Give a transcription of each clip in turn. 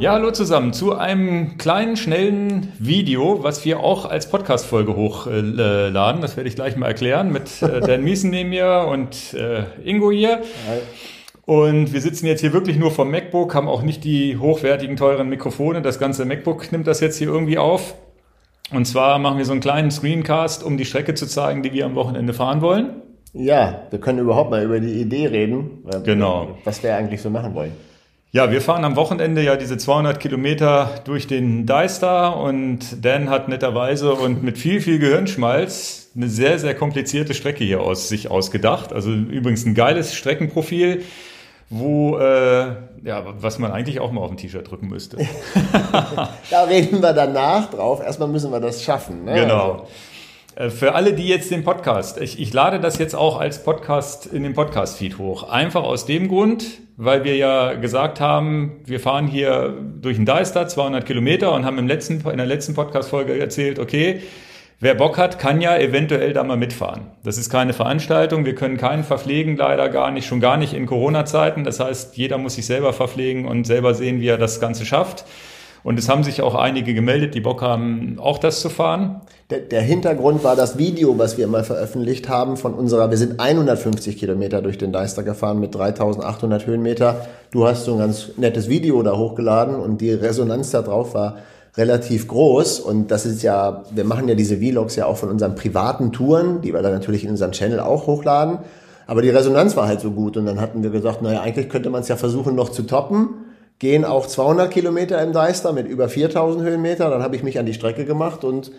Ja, hallo zusammen zu einem kleinen, schnellen Video, was wir auch als Podcast-Folge hochladen. Das werde ich gleich mal erklären mit äh, Dan Miesen neben mir und äh, Ingo hier. Hi. Und wir sitzen jetzt hier wirklich nur vom MacBook, haben auch nicht die hochwertigen, teuren Mikrofone. Das ganze MacBook nimmt das jetzt hier irgendwie auf. Und zwar machen wir so einen kleinen Screencast, um die Strecke zu zeigen, die wir am Wochenende fahren wollen. Ja, wir können überhaupt mal über die Idee reden, genau. was wir eigentlich so machen wollen. Ja, wir fahren am Wochenende ja diese 200 Kilometer durch den Deister und Dan hat netterweise und mit viel, viel Gehirnschmalz eine sehr, sehr komplizierte Strecke hier aus sich ausgedacht. Also übrigens ein geiles Streckenprofil, wo, äh, ja, was man eigentlich auch mal auf ein T-Shirt drücken müsste. da reden wir danach drauf. Erstmal müssen wir das schaffen. Ne? Genau. Also. Äh, für alle, die jetzt den Podcast, ich, ich lade das jetzt auch als Podcast in den Podcast-Feed hoch. Einfach aus dem Grund, weil wir ja gesagt haben, wir fahren hier durch den Deister 200 Kilometer und haben im letzten, in der letzten Podcast-Folge erzählt, okay, wer Bock hat, kann ja eventuell da mal mitfahren. Das ist keine Veranstaltung, wir können keinen verpflegen, leider gar nicht, schon gar nicht in Corona-Zeiten. Das heißt, jeder muss sich selber verpflegen und selber sehen, wie er das Ganze schafft. Und es haben sich auch einige gemeldet, die Bock haben, auch das zu fahren. Der, der, Hintergrund war das Video, was wir mal veröffentlicht haben von unserer, wir sind 150 Kilometer durch den Deister gefahren mit 3800 Höhenmeter. Du hast so ein ganz nettes Video da hochgeladen und die Resonanz da drauf war relativ groß. Und das ist ja, wir machen ja diese Vlogs ja auch von unseren privaten Touren, die wir dann natürlich in unserem Channel auch hochladen. Aber die Resonanz war halt so gut und dann hatten wir gesagt, naja, eigentlich könnte man es ja versuchen noch zu toppen gehen auch 200 Kilometer im Deister mit über 4000 Höhenmeter. Dann habe ich mich an die Strecke gemacht und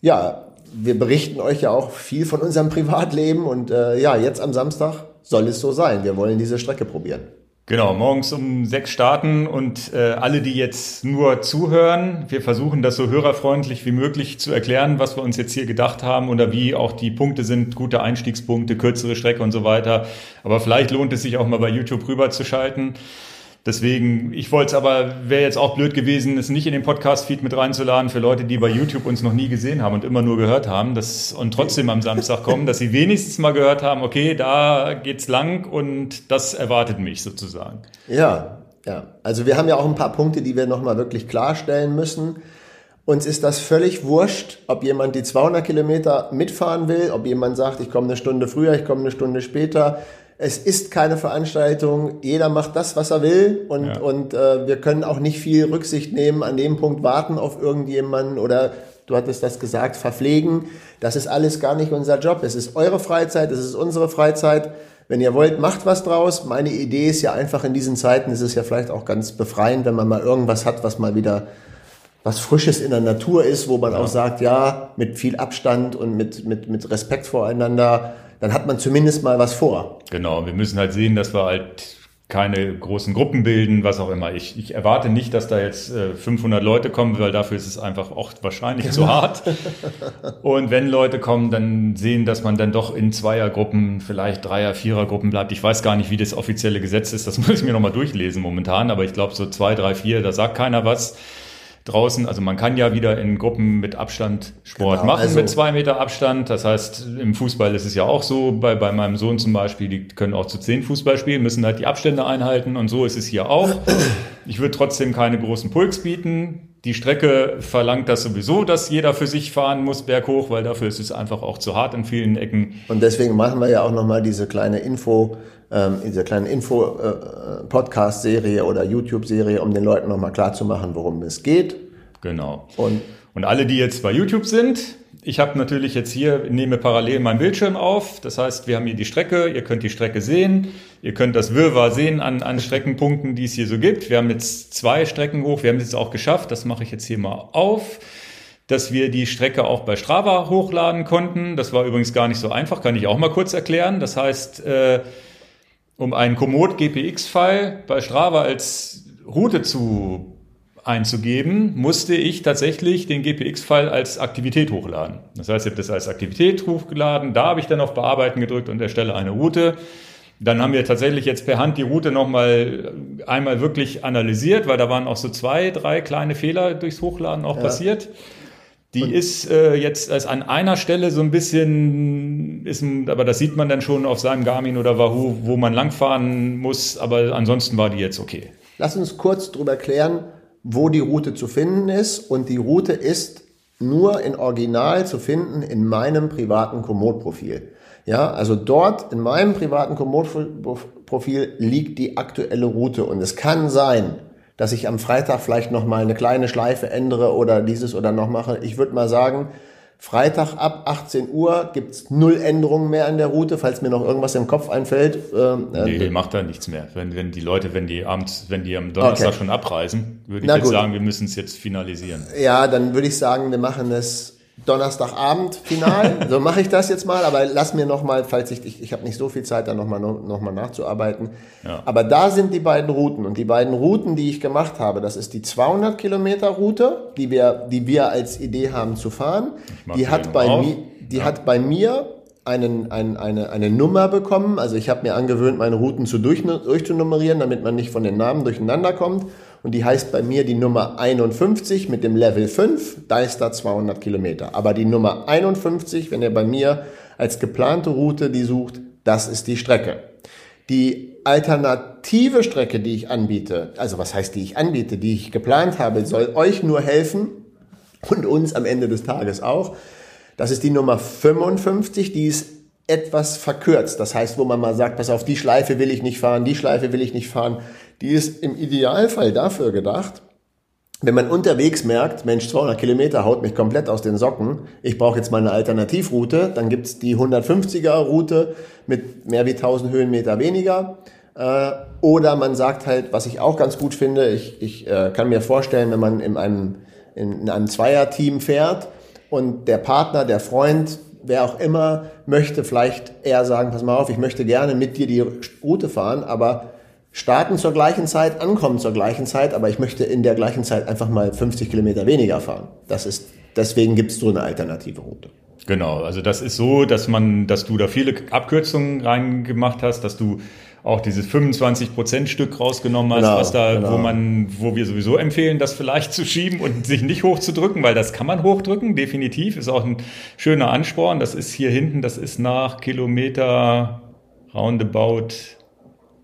ja, wir berichten euch ja auch viel von unserem Privatleben und äh, ja, jetzt am Samstag soll es so sein. Wir wollen diese Strecke probieren. Genau, morgens um sechs starten und äh, alle, die jetzt nur zuhören, wir versuchen das so hörerfreundlich wie möglich zu erklären, was wir uns jetzt hier gedacht haben oder wie auch die Punkte sind, gute Einstiegspunkte, kürzere Strecke und so weiter. Aber vielleicht lohnt es sich auch mal bei YouTube rüberzuschalten. Deswegen, ich wollte es aber, wäre jetzt auch blöd gewesen, es nicht in den Podcast-Feed mit reinzuladen für Leute, die bei YouTube uns noch nie gesehen haben und immer nur gehört haben das, und trotzdem am Samstag kommen, dass sie wenigstens mal gehört haben, okay, da geht's lang und das erwartet mich sozusagen. Ja, ja. Also wir haben ja auch ein paar Punkte, die wir nochmal wirklich klarstellen müssen. Uns ist das völlig wurscht, ob jemand die 200 Kilometer mitfahren will, ob jemand sagt, ich komme eine Stunde früher, ich komme eine Stunde später. Es ist keine Veranstaltung. Jeder macht das, was er will. Und, ja. und äh, wir können auch nicht viel Rücksicht nehmen, an dem Punkt warten auf irgendjemanden oder du hattest das gesagt, verpflegen. Das ist alles gar nicht unser Job. Es ist eure Freizeit, es ist unsere Freizeit. Wenn ihr wollt, macht was draus. Meine Idee ist ja einfach in diesen Zeiten, ist es ja vielleicht auch ganz befreiend, wenn man mal irgendwas hat, was mal wieder was Frisches in der Natur ist, wo man ja. auch sagt, ja, mit viel Abstand und mit, mit, mit Respekt voreinander dann hat man zumindest mal was vor. Genau, wir müssen halt sehen, dass wir halt keine großen Gruppen bilden, was auch immer. Ich, ich erwarte nicht, dass da jetzt äh, 500 Leute kommen, weil dafür ist es einfach auch wahrscheinlich genau. zu hart. Und wenn Leute kommen, dann sehen, dass man dann doch in Zweiergruppen, vielleicht Dreier-, Vierergruppen bleibt. Ich weiß gar nicht, wie das offizielle Gesetz ist. Das muss ich mir nochmal durchlesen momentan. Aber ich glaube, so zwei, drei, vier, da sagt keiner was draußen. Also man kann ja wieder in Gruppen mit Abstand Sport genau, machen, also mit zwei Meter Abstand. Das heißt, im Fußball ist es ja auch so, bei, bei meinem Sohn zum Beispiel, die können auch zu zehn Fußball spielen, müssen halt die Abstände einhalten und so ist es hier auch. Ich würde trotzdem keine großen Pulks bieten. Die Strecke verlangt das sowieso, dass jeder für sich fahren muss berghoch, weil dafür ist es einfach auch zu hart in vielen Ecken. Und deswegen machen wir ja auch nochmal diese kleine Info, ähm, diese kleine Info-Podcast-Serie äh, oder YouTube-Serie, um den Leuten nochmal klarzumachen, worum es geht. Genau. Und, und alle, die jetzt bei YouTube sind, ich habe natürlich jetzt hier, nehme parallel meinen Bildschirm auf. Das heißt, wir haben hier die Strecke, ihr könnt die Strecke sehen. Ihr könnt das Wirrwarr sehen an, an Streckenpunkten, die es hier so gibt. Wir haben jetzt zwei Strecken hoch. Wir haben es jetzt auch geschafft. Das mache ich jetzt hier mal auf dass wir die Strecke auch bei Strava hochladen konnten. Das war übrigens gar nicht so einfach, kann ich auch mal kurz erklären. Das heißt, äh, um einen Komoot GPX-File bei Strava als Route zu einzugeben, musste ich tatsächlich den GPX-File als Aktivität hochladen. Das heißt, ich habe das als Aktivität hochgeladen, da habe ich dann auf Bearbeiten gedrückt und erstelle eine Route. Dann haben wir tatsächlich jetzt per Hand die Route nochmal einmal wirklich analysiert, weil da waren auch so zwei, drei kleine Fehler durchs Hochladen auch ja. passiert. Die und ist äh, jetzt als an einer Stelle so ein bisschen, ist, aber das sieht man dann schon auf seinem Garmin oder Wahoo, wo man langfahren muss, aber ansonsten war die jetzt okay. Lass uns kurz drüber klären, wo die Route zu finden ist und die Route ist nur in Original zu finden in meinem privaten Komoot-Profil. Ja, also dort in meinem privaten Komoot-Profil liegt die aktuelle Route und es kann sein, dass ich am Freitag vielleicht noch mal eine kleine Schleife ändere oder dieses oder noch mache. Ich würde mal sagen, Freitag ab 18 Uhr gibt's null Änderungen mehr an der Route, falls mir noch irgendwas im Kopf einfällt. Ähm, äh, nee, macht da nichts mehr. Wenn, wenn die Leute, wenn die abends, wenn die am Donnerstag okay. schon abreisen, würde ich Na jetzt gut. sagen, wir müssen es jetzt finalisieren. Ja, dann würde ich sagen, wir machen es Donnerstagabend final. so mache ich das jetzt mal, aber lass mir noch mal, falls ich, ich, ich habe nicht so viel Zeit, da noch mal, noch mal nachzuarbeiten. Ja. Aber da sind die beiden Routen und die beiden Routen, die ich gemacht habe, das ist die 200 Kilometer Route, die wir, die wir als Idee haben zu fahren. Die hat bei mir, die ja. hat bei mir einen, ein, eine, eine Nummer bekommen. Also ich habe mir angewöhnt, meine Routen zu durch, durchzunummerieren, damit man nicht von den Namen durcheinander kommt und die heißt bei mir die Nummer 51 mit dem Level 5, da ist da 200 Kilometer. Aber die Nummer 51, wenn ihr bei mir als geplante Route die sucht, das ist die Strecke. Die alternative Strecke, die ich anbiete, also was heißt die ich anbiete, die ich geplant habe, soll euch nur helfen und uns am Ende des Tages auch. Das ist die Nummer 55, die ist etwas verkürzt. Das heißt, wo man mal sagt, pass auf, die Schleife will ich nicht fahren, die Schleife will ich nicht fahren. Die ist im Idealfall dafür gedacht, wenn man unterwegs merkt, Mensch, 200 Kilometer haut mich komplett aus den Socken, ich brauche jetzt mal eine Alternativroute, dann gibt's die 150er Route mit mehr wie 1000 Höhenmeter weniger. Äh, oder man sagt halt, was ich auch ganz gut finde, ich, ich äh, kann mir vorstellen, wenn man in einem, in einem Zweierteam fährt und der Partner, der Freund, wer auch immer, möchte vielleicht eher sagen, pass mal auf, ich möchte gerne mit dir die Route fahren, aber starten zur gleichen Zeit, ankommen zur gleichen Zeit, aber ich möchte in der gleichen Zeit einfach mal 50 Kilometer weniger fahren. Das ist, deswegen gibt es so eine alternative Route. Genau, also das ist so, dass man, dass du da viele Abkürzungen reingemacht hast, dass du auch dieses 25% Stück rausgenommen hast, genau, was da, genau. wo man, wo wir sowieso empfehlen, das vielleicht zu schieben und sich nicht hochzudrücken, weil das kann man hochdrücken, definitiv, ist auch ein schöner Ansporn. Das ist hier hinten, das ist nach Kilometer roundabout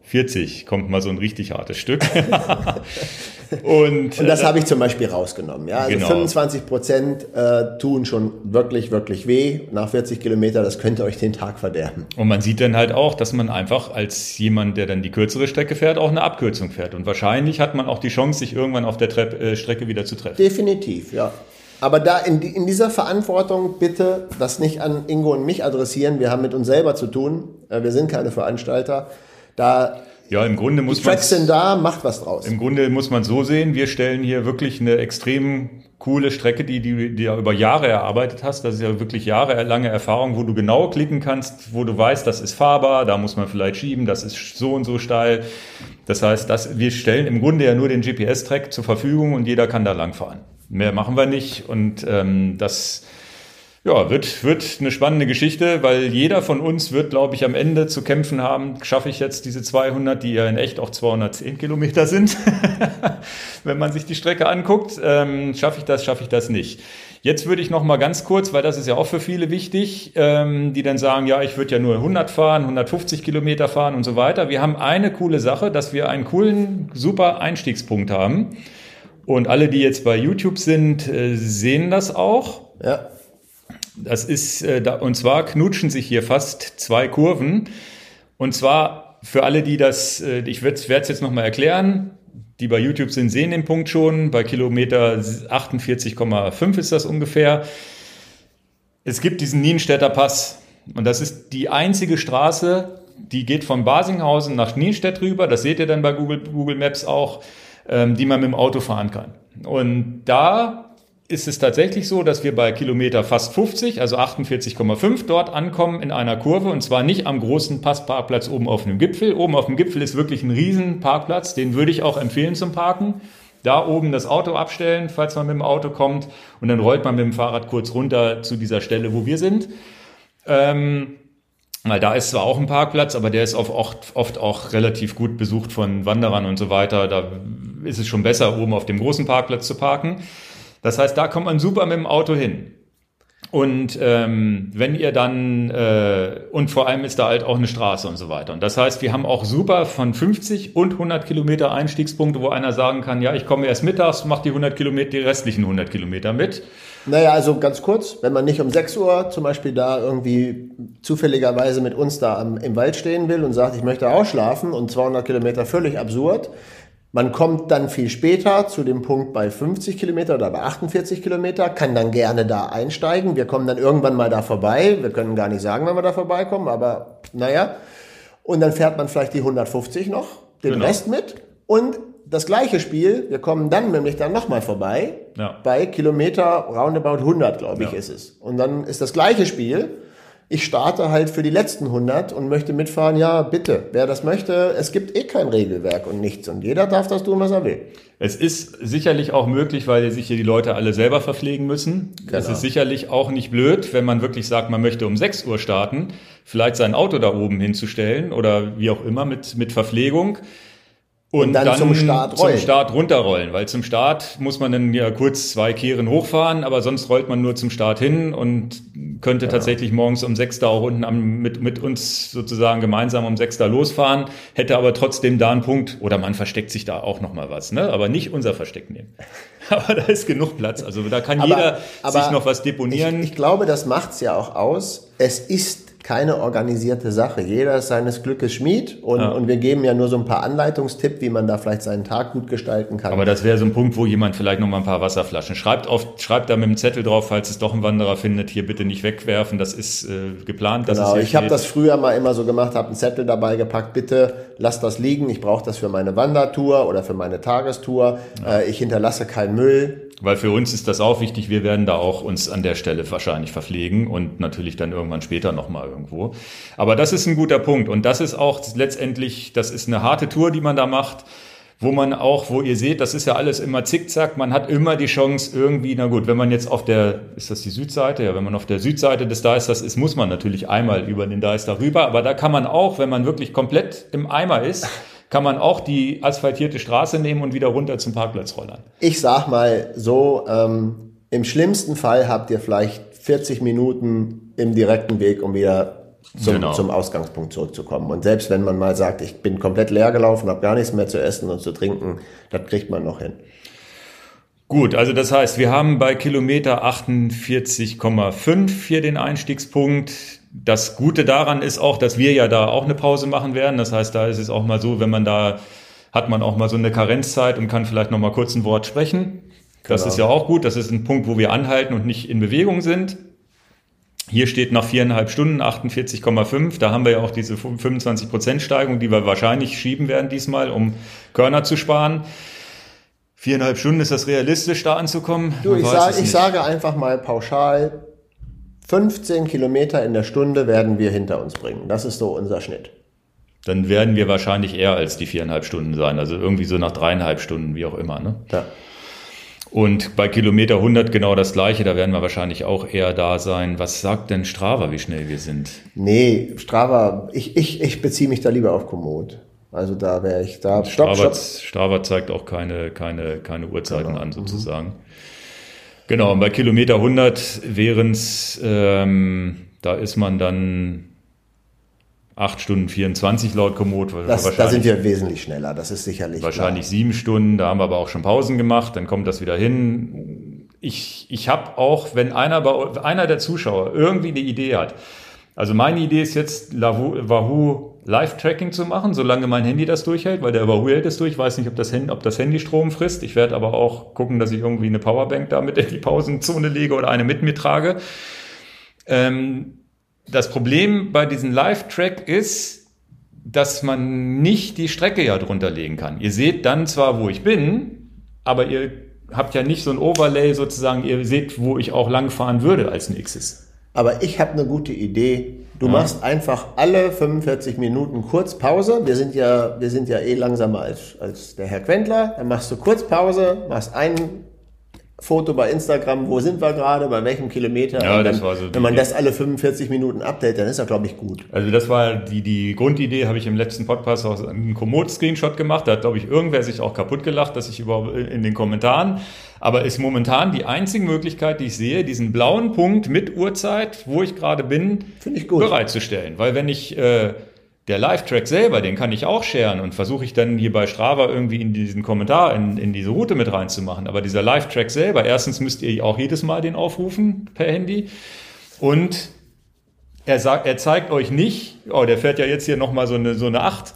40 kommt mal so ein richtig hartes Stück. und, und, das äh, habe ich zum Beispiel rausgenommen. Ja? Also genau. 25 Prozent äh, tun schon wirklich, wirklich weh. Nach 40 Kilometer, das könnte euch den Tag verderben. Und man sieht dann halt auch, dass man einfach als jemand, der dann die kürzere Strecke fährt, auch eine Abkürzung fährt. Und wahrscheinlich hat man auch die Chance, sich irgendwann auf der Trepp, äh, Strecke wieder zu treffen. Definitiv, ja. Aber da in, in, dieser Verantwortung bitte das nicht an Ingo und mich adressieren. Wir haben mit uns selber zu tun. Äh, wir sind keine Veranstalter. Da ja, im Grunde muss die Tracks sind da, macht was draus. Im Grunde muss man so sehen, wir stellen hier wirklich eine extrem coole Strecke, die, die, die ja über Jahre erarbeitet hast. Das ist ja wirklich jahrelange Erfahrung, wo du genau klicken kannst, wo du weißt, das ist fahrbar, da muss man vielleicht schieben, das ist so und so steil. Das heißt, das, wir stellen im Grunde ja nur den GPS-Track zur Verfügung und jeder kann da langfahren. Mehr machen wir nicht und ähm, das ja, wird, wird eine spannende Geschichte, weil jeder von uns wird, glaube ich, am Ende zu kämpfen haben, schaffe ich jetzt diese 200, die ja in echt auch 210 Kilometer sind, wenn man sich die Strecke anguckt, ähm, schaffe ich das, schaffe ich das nicht. Jetzt würde ich noch mal ganz kurz, weil das ist ja auch für viele wichtig, ähm, die dann sagen, ja, ich würde ja nur 100 fahren, 150 Kilometer fahren und so weiter. Wir haben eine coole Sache, dass wir einen coolen, super Einstiegspunkt haben. Und alle, die jetzt bei YouTube sind, äh, sehen das auch. Ja. Das ist, äh, da, und zwar knutschen sich hier fast zwei Kurven. Und zwar für alle, die das, äh, ich werde es jetzt nochmal erklären, die bei YouTube sind, sehen den Punkt schon. Bei Kilometer 48,5 ist das ungefähr. Es gibt diesen Nienstädter Pass. Und das ist die einzige Straße, die geht von Basinghausen nach Nienstedt rüber. Das seht ihr dann bei Google, Google Maps auch, ähm, die man mit dem Auto fahren kann. Und da ist es tatsächlich so, dass wir bei Kilometer fast 50, also 48,5 dort ankommen in einer Kurve und zwar nicht am großen Passparkplatz oben auf dem Gipfel. Oben auf dem Gipfel ist wirklich ein riesen Parkplatz, den würde ich auch empfehlen zum Parken. Da oben das Auto abstellen, falls man mit dem Auto kommt und dann rollt man mit dem Fahrrad kurz runter zu dieser Stelle, wo wir sind. Ähm, weil da ist zwar auch ein Parkplatz, aber der ist oft, oft auch relativ gut besucht von Wanderern und so weiter. Da ist es schon besser, oben auf dem großen Parkplatz zu parken. Das heißt, da kommt man super mit dem Auto hin. Und ähm, wenn ihr dann, äh, und vor allem ist da halt auch eine Straße und so weiter. Und das heißt, wir haben auch super von 50 und 100 Kilometer Einstiegspunkte, wo einer sagen kann, ja, ich komme erst mittags, mach die 100 Kilometer, die restlichen 100 Kilometer mit. Naja, also ganz kurz, wenn man nicht um 6 Uhr zum Beispiel da irgendwie zufälligerweise mit uns da am, im Wald stehen will und sagt, ich möchte ausschlafen und 200 Kilometer völlig absurd, man kommt dann viel später zu dem Punkt bei 50 Kilometer oder bei 48 Kilometer, kann dann gerne da einsteigen. Wir kommen dann irgendwann mal da vorbei. Wir können gar nicht sagen, wenn wir da vorbeikommen, aber naja. Und dann fährt man vielleicht die 150 noch, den genau. Rest mit. Und das gleiche Spiel, wir kommen dann nämlich dann nochmal vorbei, ja. bei Kilometer roundabout 100, glaube ich, ja. ist es. Und dann ist das gleiche Spiel ich starte halt für die letzten 100 und möchte mitfahren, ja, bitte, wer das möchte, es gibt eh kein Regelwerk und nichts und jeder darf das tun, was er will. Es ist sicherlich auch möglich, weil sich hier die Leute alle selber verpflegen müssen. Genau. Es ist sicherlich auch nicht blöd, wenn man wirklich sagt, man möchte um 6 Uhr starten, vielleicht sein Auto da oben hinzustellen oder wie auch immer mit, mit Verpflegung und, und dann, dann, zum Start rollen. Zum Start runterrollen, weil zum Start muss man dann ja kurz zwei Kehren hochfahren, aber sonst rollt man nur zum Start hin und könnte ja. tatsächlich morgens um sechs da auch unten am, mit, mit uns sozusagen gemeinsam um sechs da losfahren, hätte aber trotzdem da einen Punkt oder man versteckt sich da auch nochmal was, ne? aber nicht unser Versteck nehmen. aber da ist genug Platz, also da kann aber, jeder aber sich noch was deponieren. Ich, ich glaube, das macht's ja auch aus. Es ist keine organisierte Sache. Jeder ist seines Glückes Schmied und, ja. und wir geben ja nur so ein paar Anleitungstipps, wie man da vielleicht seinen Tag gut gestalten kann. Aber das wäre so ein Punkt, wo jemand vielleicht noch mal ein paar Wasserflaschen schreibt. Auf, schreibt da mit dem Zettel drauf, falls es doch ein Wanderer findet, hier bitte nicht wegwerfen. Das ist äh, geplant. Genau, ich habe das früher mal immer so gemacht, habe einen Zettel dabei gepackt, bitte lass das liegen. Ich brauche das für meine Wandertour oder für meine Tagestour. Ja. Äh, ich hinterlasse keinen Müll. Weil für uns ist das auch wichtig. Wir werden da auch uns an der Stelle wahrscheinlich verpflegen und natürlich dann irgendwann später nochmal irgendwo. Aber das ist ein guter Punkt. Und das ist auch letztendlich, das ist eine harte Tour, die man da macht, wo man auch, wo ihr seht, das ist ja alles immer zickzack. Man hat immer die Chance irgendwie, na gut, wenn man jetzt auf der, ist das die Südseite? Ja, wenn man auf der Südseite des Deisters ist, muss man natürlich einmal über den Deister rüber. Aber da kann man auch, wenn man wirklich komplett im Eimer ist, kann man auch die asphaltierte Straße nehmen und wieder runter zum Parkplatz rollern. Ich sag mal so, ähm, im schlimmsten Fall habt ihr vielleicht 40 Minuten im direkten Weg, um wieder zum, genau. zum Ausgangspunkt zurückzukommen. Und selbst wenn man mal sagt, ich bin komplett leer gelaufen, habe gar nichts mehr zu essen und zu trinken, das kriegt man noch hin. Gut, also das heißt, wir haben bei Kilometer 48,5 hier den Einstiegspunkt. Das Gute daran ist auch, dass wir ja da auch eine Pause machen werden. Das heißt, da ist es auch mal so, wenn man da hat man auch mal so eine Karenzzeit und kann vielleicht noch mal kurz ein Wort sprechen. Das genau. ist ja auch gut. Das ist ein Punkt, wo wir anhalten und nicht in Bewegung sind. Hier steht nach viereinhalb Stunden 48,5. Da haben wir ja auch diese 25 Prozent Steigung, die wir wahrscheinlich schieben werden diesmal, um Körner zu sparen. Viereinhalb Stunden ist das realistisch, da anzukommen? Du, ich, sag, ich sage einfach mal pauschal, 15 Kilometer in der Stunde werden wir hinter uns bringen. Das ist so unser Schnitt. Dann werden wir wahrscheinlich eher als die viereinhalb Stunden sein. Also irgendwie so nach dreieinhalb Stunden, wie auch immer. Ne? Ja. Und bei Kilometer 100 genau das gleiche, da werden wir wahrscheinlich auch eher da sein. Was sagt denn Strava, wie schnell wir sind? Nee, Strava, ich, ich, ich beziehe mich da lieber auf Komoot. Also da wäre ich da. Stopp, Strava, stopp. Strava zeigt auch keine, keine, keine Uhrzeiten genau. an, sozusagen. Mhm. Genau, bei Kilometer 100 wären es, ähm, da ist man dann 8 Stunden 24 laut Komoot. Das, da sind wir wesentlich schneller, das ist sicherlich Wahrscheinlich klar. 7 Stunden, da haben wir aber auch schon Pausen gemacht, dann kommt das wieder hin. Ich, ich habe auch, wenn einer, bei, einer der Zuschauer irgendwie eine Idee hat, also meine Idee ist jetzt, Wahoo Live-Tracking zu machen, solange mein Handy das durchhält, weil der Wahoo hält es durch. Ich weiß nicht, ob das, Handy, ob das Handy Strom frisst. Ich werde aber auch gucken, dass ich irgendwie eine Powerbank damit in die Pausenzone lege oder eine mit mir trage. Ähm, das Problem bei diesem Live-Track ist, dass man nicht die Strecke ja drunter legen kann. Ihr seht dann zwar, wo ich bin, aber ihr habt ja nicht so ein Overlay sozusagen, ihr seht, wo ich auch langfahren würde als Xs. Aber ich habe eine gute Idee. Du ja. machst einfach alle 45 Minuten kurz Pause. Wir sind ja, wir sind ja eh langsamer als, als der Herr Quentler. Dann machst du kurz Pause, machst einen Foto bei Instagram, wo sind wir gerade, bei welchem Kilometer. Ja, Und das dann, war so Wenn man das alle 45 Minuten update, dann ist das, glaube ich, gut. Also das war die, die Grundidee, habe ich im letzten Podcast auch einen Komoot-Screenshot gemacht. Da hat, glaube ich, irgendwer sich auch kaputt gelacht, dass ich überhaupt in den Kommentaren. Aber ist momentan die einzige Möglichkeit, die ich sehe, diesen blauen Punkt mit Uhrzeit, wo ich gerade bin, Finde ich gut. bereitzustellen. Weil wenn ich äh, der Live-Track selber, den kann ich auch sharen und versuche ich dann hier bei Strava irgendwie in diesen Kommentar, in, in diese Route mit reinzumachen. Aber dieser Live-Track selber, erstens müsst ihr auch jedes Mal den aufrufen per Handy. Und er sagt, er zeigt euch nicht, oh, der fährt ja jetzt hier nochmal so eine, so eine 8.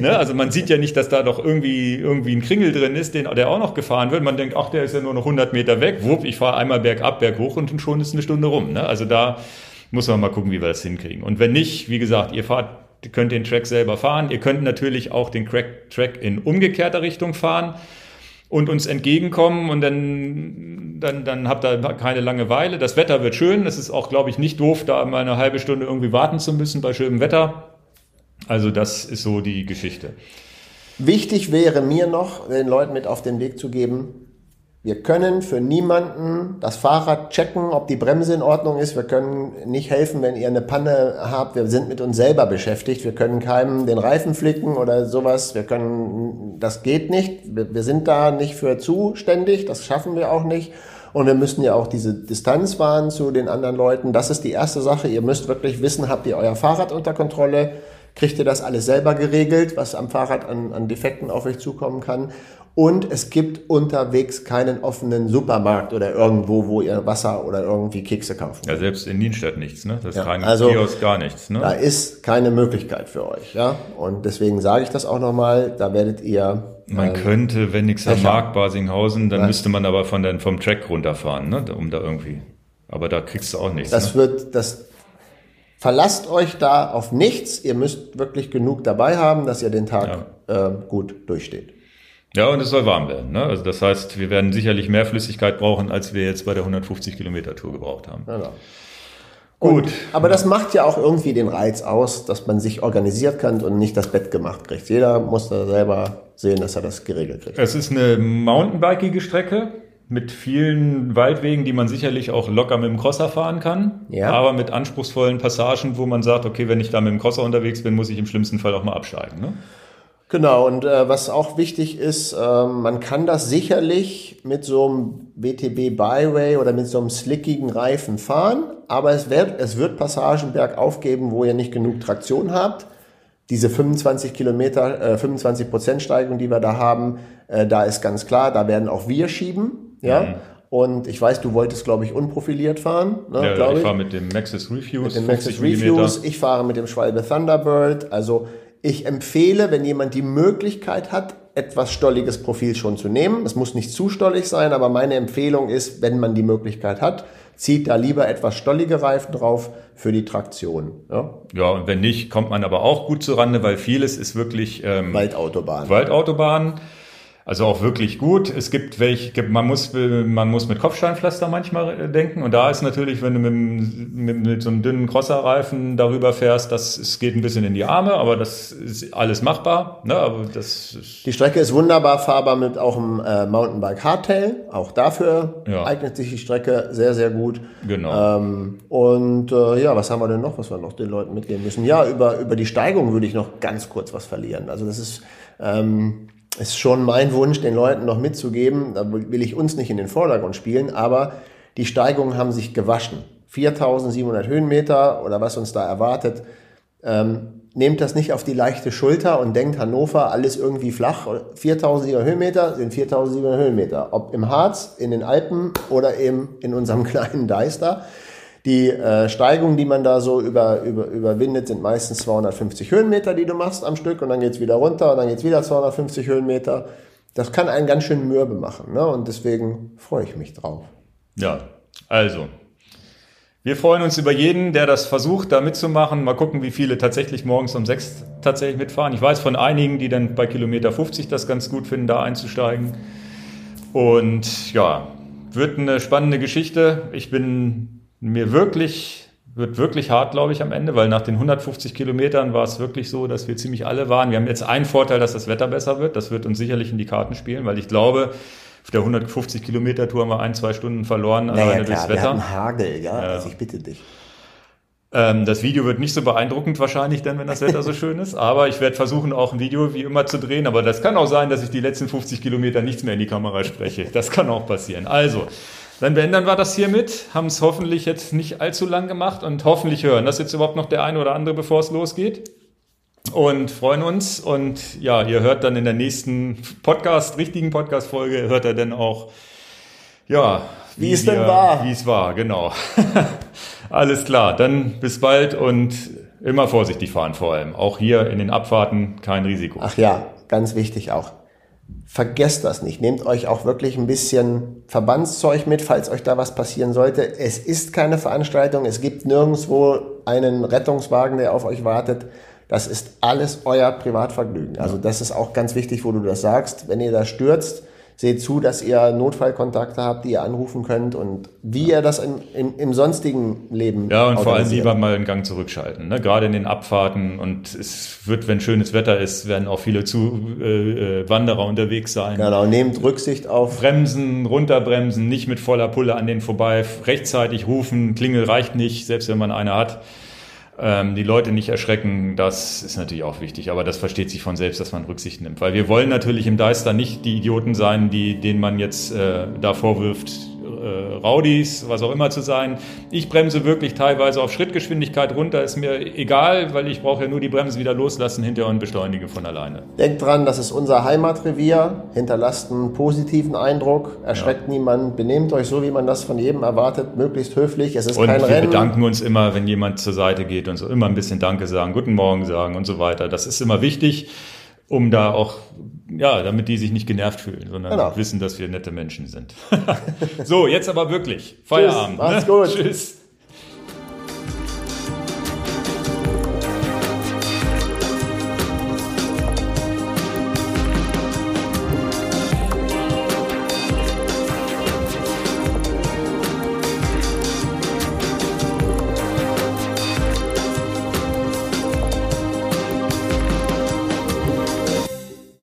ne? Also man sieht ja nicht, dass da doch irgendwie, irgendwie ein Kringel drin ist, den, der auch noch gefahren wird. Man denkt, ach, der ist ja nur noch 100 Meter weg. Wupp, ich fahre einmal bergab, berghoch und schon ist eine Stunde rum. Ne? Also da muss man mal gucken, wie wir das hinkriegen. Und wenn nicht, wie gesagt, ihr fahrt, ihr könnt den Track selber fahren. Ihr könnt natürlich auch den Track in umgekehrter Richtung fahren und uns entgegenkommen und dann, dann, dann habt ihr keine Langeweile. Das Wetter wird schön. Es ist auch, glaube ich, nicht doof, da mal eine halbe Stunde irgendwie warten zu müssen bei schönem Wetter. Also das ist so die Geschichte. Wichtig wäre mir noch, den Leuten mit auf den Weg zu geben, wir können für niemanden das Fahrrad checken, ob die Bremse in Ordnung ist. Wir können nicht helfen, wenn ihr eine Panne habt. Wir sind mit uns selber beschäftigt. Wir können keinem den Reifen flicken oder sowas. Wir können, das geht nicht. Wir, sind da nicht für zuständig. Das schaffen wir auch nicht. Und wir müssen ja auch diese Distanz wahren zu den anderen Leuten. Das ist die erste Sache. Ihr müsst wirklich wissen, habt ihr euer Fahrrad unter Kontrolle? Kriegt ihr das alles selber geregelt, was am Fahrrad an, an Defekten auf euch zukommen kann? Und es gibt unterwegs keinen offenen Supermarkt oder irgendwo, wo ihr Wasser oder irgendwie Kekse kaufen Ja, selbst in Nienstadt nichts, ne? Das ist Ja, kein also- Kiosk, gar nichts, Da ne? ist keine Möglichkeit für euch, ja. Und deswegen sage ich das auch nochmal, da werdet ihr Man ähm, könnte, wenn nix am. Markt Basinghausen, dann Nein. müsste man aber von den, vom Track runterfahren, ne? Um da irgendwie. Aber da kriegst du auch nichts. Das ne? wird, das verlasst euch da auf nichts. Ihr müsst wirklich genug dabei haben, dass ihr den Tag äh, gut durchsteht. Ja, und es soll warm werden. Ne? Also das heißt, wir werden sicherlich mehr Flüssigkeit brauchen, als wir jetzt bei der 150 Kilometer Tour gebraucht haben. Genau. Gut. Aber das macht ja auch irgendwie den Reiz aus, dass man sich organisiert kann und nicht das Bett gemacht kriegt. Jeder muss da selber sehen, dass er das geregelt kriegt. Es ist eine mountainbikige Strecke mit vielen Waldwegen, die man sicherlich auch locker mit dem Crosser fahren kann. Ja. Aber mit anspruchsvollen Passagen, wo man sagt, okay, wenn ich da mit dem Crosser unterwegs bin, muss ich im schlimmsten Fall auch mal absteigen. Ne? Genau, und äh, was auch wichtig ist, ähm, man kann das sicherlich mit so einem WTB Byway oder mit so einem slickigen Reifen fahren, aber es wird, es wird Passagen bergauf geben, wo ihr nicht genug Traktion habt. Diese 25 Kilometer, äh, 25 Prozent Steigung, die wir da haben, äh, da ist ganz klar, da werden auch wir schieben, ja. Und ich weiß, du wolltest, glaube ich, unprofiliert fahren, ne, Ja, ich ich. fahre mit dem Maxis Refuse. Mit 50 Maxis. Reviews. Ich fahre mit dem Schwalbe Thunderbird. Also ich empfehle, wenn jemand die Möglichkeit hat, etwas stolliges Profil schon zu nehmen. Es muss nicht zu stollig sein, aber meine Empfehlung ist, wenn man die Möglichkeit hat, zieht da lieber etwas stollige Reifen drauf für die Traktion. Ja? Ja, und wenn nicht, kommt man aber auch gut zurande, weil vieles ist wirklich ähm, Waldautobahn. Waldautobahn. Also auch wirklich gut. Es gibt welche, man muss, man muss mit Kopfsteinpflaster manchmal äh, denken. Und da ist natürlich, wenn du mit, mit, mit so einem dünnen Crosserreifen darüber fährst, das es geht ein bisschen in die Arme, aber das ist alles machbar. Ne? Aber das ist, Die Strecke ist wunderbar fahrbar mit auch einem äh, Mountainbike Hardtail. Auch dafür Ja. eignet sich die Strecke sehr, sehr gut. genau. Ähm, und äh, ja, was haben wir denn noch, was wir noch den Leuten mitgeben müssen? Ja, über, über die Steigung würde ich noch ganz kurz was verlieren. Also das ist, ähm, ist schon mein Wunsch, den Leuten noch mitzugeben. Da will ich uns nicht in den Vordergrund spielen, aber die Steigungen haben sich gewaschen. 4700 Höhenmeter oder was uns da erwartet. Ähm, nehmt das nicht auf die leichte Schulter und denkt Hannover, alles irgendwie flach. 4700 Höhenmeter sind 4700 Höhenmeter. Ob im Harz, in den Alpen oder eben in unserem kleinen Deister. Die äh, Steigungen, die man da so über, über, überwindet, sind meistens 250 Höhenmeter, die du machst am Stück und dann geht's wieder runter und dann geht's wieder 250 Höhenmeter. Das kann einen ganz schön mürbe machen ne? und deswegen freue ich mich drauf. Ja, also. Wir freuen uns über jeden, der das versucht, da mitzumachen. Mal gucken, wie viele tatsächlich morgens um sechs tatsächlich mitfahren. Ich weiß von einigen, die dann bei Kilometer 50 das ganz gut finden, da einzusteigen. Und ja, wird eine spannende Geschichte. Ich bin mir wirklich wird wirklich hart, glaube ich, am Ende, weil nach den 150 Kilometern war es wirklich so, dass wir ziemlich alle waren. Wir haben jetzt einen Vorteil, dass das Wetter besser wird. Das wird uns sicherlich in die Karten spielen, weil ich glaube, auf der 150 Kilometer Tour haben wir ein, zwei Stunden verloren naja, alleine klar, durchs Wetter. Wir hatten Hagel, ja, ja. also ich bitte dich. Ähm, das Video wird nicht so beeindruckend wahrscheinlich dann, wenn das Wetter so schön ist. Aber ich werde versuchen, auch ein Video wie immer zu drehen. Aber das kann auch sein, dass ich die letzten 50 Kilometer nichts mehr in die Kamera spreche. Das kann auch passieren. Also, dann beenden wir das hiermit, haben es hoffentlich jetzt nicht allzu lang gemacht und hoffentlich hören das jetzt überhaupt noch der eine oder andere, bevor es losgeht. Und freuen uns. Und ja, ihr hört dann in der nächsten Podcast, richtigen Podcast-Folge, hört ihr dann auch, ja, wie, wie es denn war. Wie es war, genau. Alles klar, dann bis bald und immer vorsichtig fahren vor allem. Auch hier in den Abfahrten kein Risiko. Ach ja, ganz wichtig auch vergesst das nicht. Nehmt euch auch wirklich ein bisschen Verbandszeug mit, falls euch da was passieren sollte. Es ist keine Veranstaltung. Es gibt nirgendwo einen Rettungswagen, der auf euch wartet. Das ist alles euer Privatvergnügen. Also das ist auch ganz wichtig, wo du das sagst. Wenn ihr da stürzt, seht zu, dass ihr Notfallkontakte habt, die ihr anrufen könnt und wie ihr das in, in, im sonstigen Leben. Ja, und vor allem lieber mal einen Gang zurückschalten, ne? gerade in den Abfahrten. Und es wird, wenn schönes Wetter ist, werden auch viele zu, äh, äh, Wanderer unterwegs sein. Genau, nehmt Rücksicht auf. Bremsen, runterbremsen, nicht mit voller Pulle an denen vorbei, rechtzeitig rufen, Klingel reicht nicht, selbst wenn man eine hat ähm, die Leute nicht erschrecken, das ist natürlich auch wichtig. Aber das versteht sich von selbst, dass man Rücksicht nimmt. Weil wir wollen natürlich im Deister nicht die Idioten sein, die, denen man jetzt äh, da vorwirft, äh, Raudis, was auch immer zu sein. Ich bremse wirklich teilweise auf Schrittgeschwindigkeit runter, ist mir egal, weil ich brauche ja nur die Bremse wieder loslassen hinterher und beschleunige von alleine. Denkt dran, das ist unser Heimatrevier, hinterlasst einen positiven Eindruck, erschreckt ja. niemanden, benehmt euch so, wie man das von jedem erwartet, möglichst höflich. Es ist und kein wir Rennen. bedanken uns immer, wenn jemand zur Seite geht und so immer ein bisschen Danke sagen, guten Morgen sagen und so weiter. Das ist immer wichtig um da auch, ja, damit die sich nicht genervt fühlen, sondern genau. wissen, dass wir nette Menschen sind. so, jetzt aber wirklich. Feierabend. Tschüss, macht's ne? gut. Tschüss.